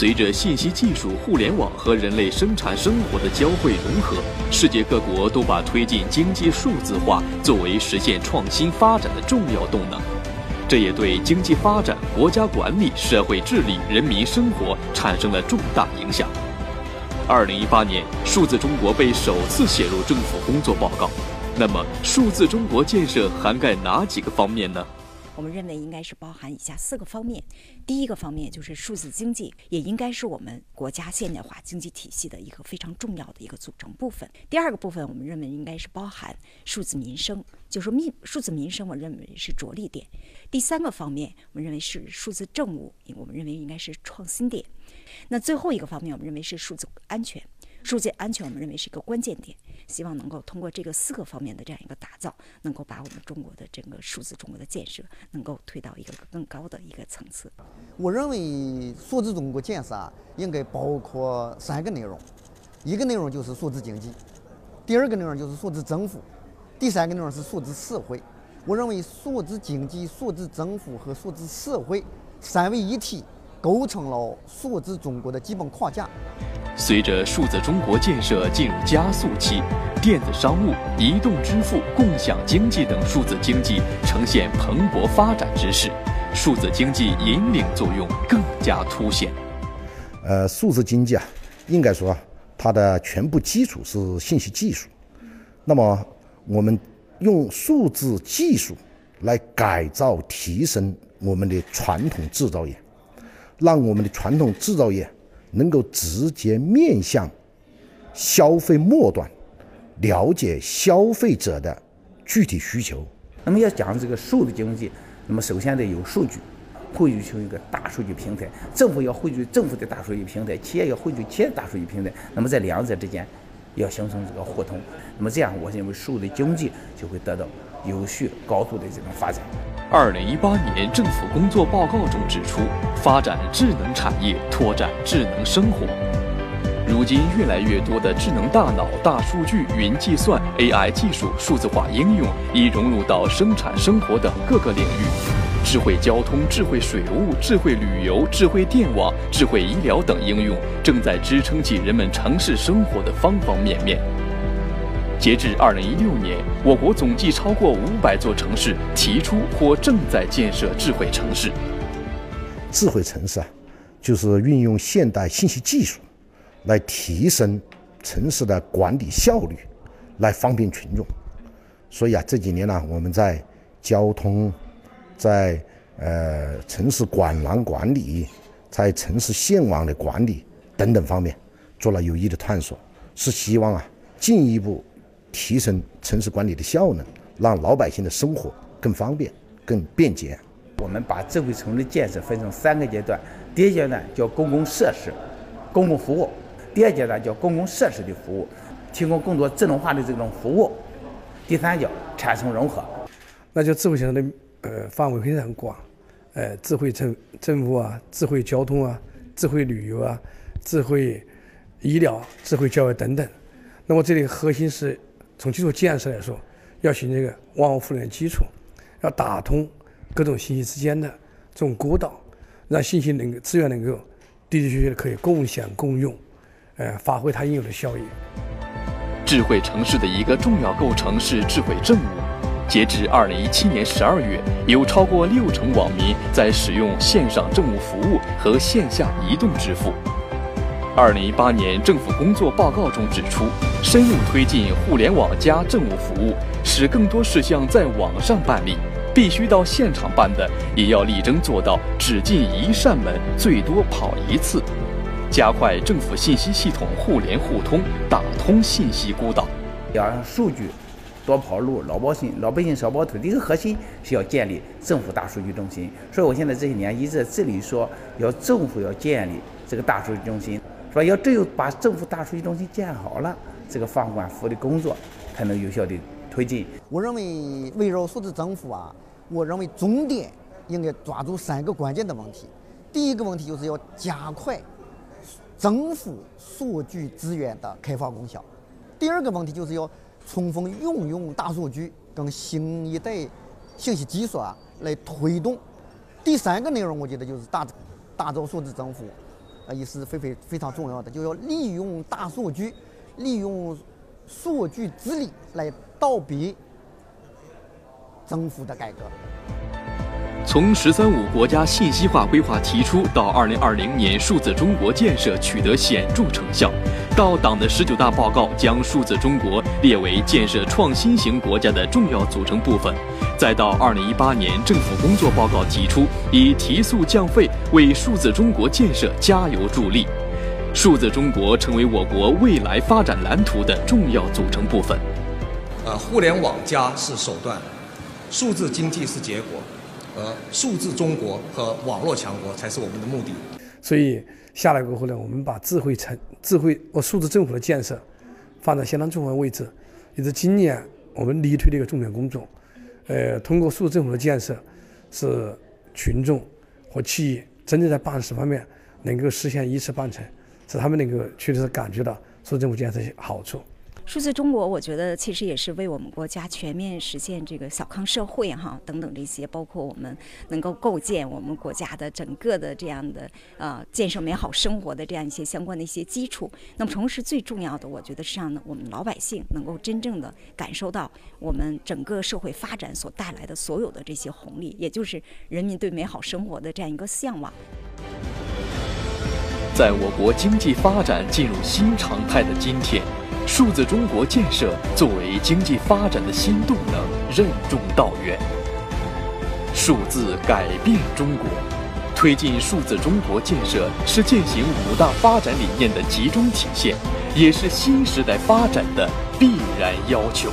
随着信息技术、互联网和人类生产生活的交汇融合，世界各国都把推进经济数字化作为实现创新发展的重要动能。这也对经济发展、国家管理、社会治理、人民生活产生了重大影响。二零一八年，数字中国被首次写入政府工作报告。那么，数字中国建设涵盖哪几个方面呢？我们认为应该是包含以下四个方面。第一个方面就是数字经济，也应该是我们国家现代化经济体系的一个非常重要的一个组成部分。第二个部分，我们认为应该是包含数字民生，就是民数字民生，我认为是着力点。第三个方面，我们认为是数字政务，我们认为应该是创新点。那最后一个方面，我们认为是数字安全。数字安全，我们认为是一个关键点，希望能够通过这个四个方面的这样一个打造，能够把我们中国的整个数字中国的建设能够推到一个更高的一个层次。我认为数字中国建设啊，应该包括三个内容，一个内容就是数字经济，第二个内容就是数字政府，第三个内容是数字社会。我认为数字经济、数字政府和数字社会三位一体。构成了数字中国的基本框架。随着数字中国建设进入加速期，电子商务、移动支付、共享经济等数字经济呈现蓬勃发展之势，数字经济引领作用更加凸显。呃，数字经济啊，应该说它的全部基础是信息技术。那么，我们用数字技术来改造、提升我们的传统制造业。让我们的传统制造业能够直接面向消费末端，了解消费者的具体需求。那么要讲这个数字经济，那么首先得有数据，汇聚成一个大数据平台。政府要汇聚政府的大数据平台，企业要汇聚企业大数据平台。那么在两者之间要形成这个互通。那么这样，我认为数字经济就会得到有序、高度的这种发展。二零一八年政府工作报告中指出，发展智能产业，拓展智能生活。如今，越来越多的智能大脑、大数据、云计算、AI 技术、数字化应用已融入到生产生活等各个领域。智慧交通、智慧水务、智慧旅游、智慧电网、智慧医疗等应用，正在支撑起人们城市生活的方方面面。截至二零一六年，我国总计超过五百座城市提出或正在建设智慧城市。智慧城市啊，就是运用现代信息技术，来提升城市的管理效率，来方便群众。所以啊，这几年呢，我们在交通、在呃城市管廊管理、在城市线网的管理等等方面，做了有益的探索，是希望啊进一步。提升城市管理的效能，让老百姓的生活更方便、更便捷。我们把智慧城市建设分成三个阶段：第一阶段叫公共设施、公共服务；第二阶段叫公共设施的服务，提供更多智能化的这种服务；第三叫产生融合。那就智慧城市的呃范围非常广，呃，智慧政政府啊，智慧交通啊，智慧旅游啊，智慧医疗、智慧教育等等。那么这里核心是。从基础建设来说，要形成一个万物互联基础，要打通各种信息之间的这种孤岛，让信息能够资源能够的的确确的可以共享共用，呃，发挥它应有的效益。智慧城市的一个重要构成是智慧政务。截至二零一七年十二月，有超过六成网民在使用线上政务服务和线下移动支付。二零一八年政府工作报告中指出，深入推进互联网加政务服务，使更多事项在网上办理，必须到现场办的，也要力争做到只进一扇门，最多跑一次，加快政府信息系统互联互通，打通信息孤岛。要让数据多跑路，老百姓老百姓少跑腿。一个核心是要建立政府大数据中心。所以我现在这些年一直在这里说，要政府要建立这个大数据中心。说要只有把政府大数据中心建好了，这个放管服的工作才能有效的推进。我认为围绕数字政府啊，我认为重点应该抓住三个关键的问题。第一个问题就是要加快政府数据资源的开发共享。第二个问题就是要充分运用大数据跟新一代信息技术啊来推动。第三个内容，我觉得就是打打造数字政府。呃也是非非非常重要的，就要利用大数据，利用数据治理来倒逼政府的改革。从“十三五”国家信息化规划提出到二零二零年数字中国建设取得显著成效，到党的十九大报告将数字中国列为建设创新型国家的重要组成部分，再到二零一八年政府工作报告提出以提速降费为数字中国建设加油助力，数字中国成为我国未来发展蓝图的重要组成部分。呃，互联网加是手段，数字经济是结果。呃，数字中国和网络强国才是我们的目的。所以下来过后呢，我们把智慧城、智慧和数字政府的建设放在相当重要的位置，也是今年我们力推的一个重点工作。呃，通过数字政府的建设，是群众和企业真正在办事方面能够实现一事半成，使他们能够确实是感觉到数字政府建设的好处。数字中国，我觉得其实也是为我们国家全面实现这个小康社会哈等等这些，包括我们能够构建我们国家的整个的这样的呃建设美好生活的这样一些相关的一些基础。那么同时最重要的，我觉得是让我们老百姓能够真正的感受到我们整个社会发展所带来的所有的这些红利，也就是人民对美好生活的这样一个向往。在我国经济发展进入新常态的今天。数字中国建设作为经济发展的新动能，任重道远。数字改变中国，推进数字中国建设是践行五大发展理念的集中体现，也是新时代发展的必然要求。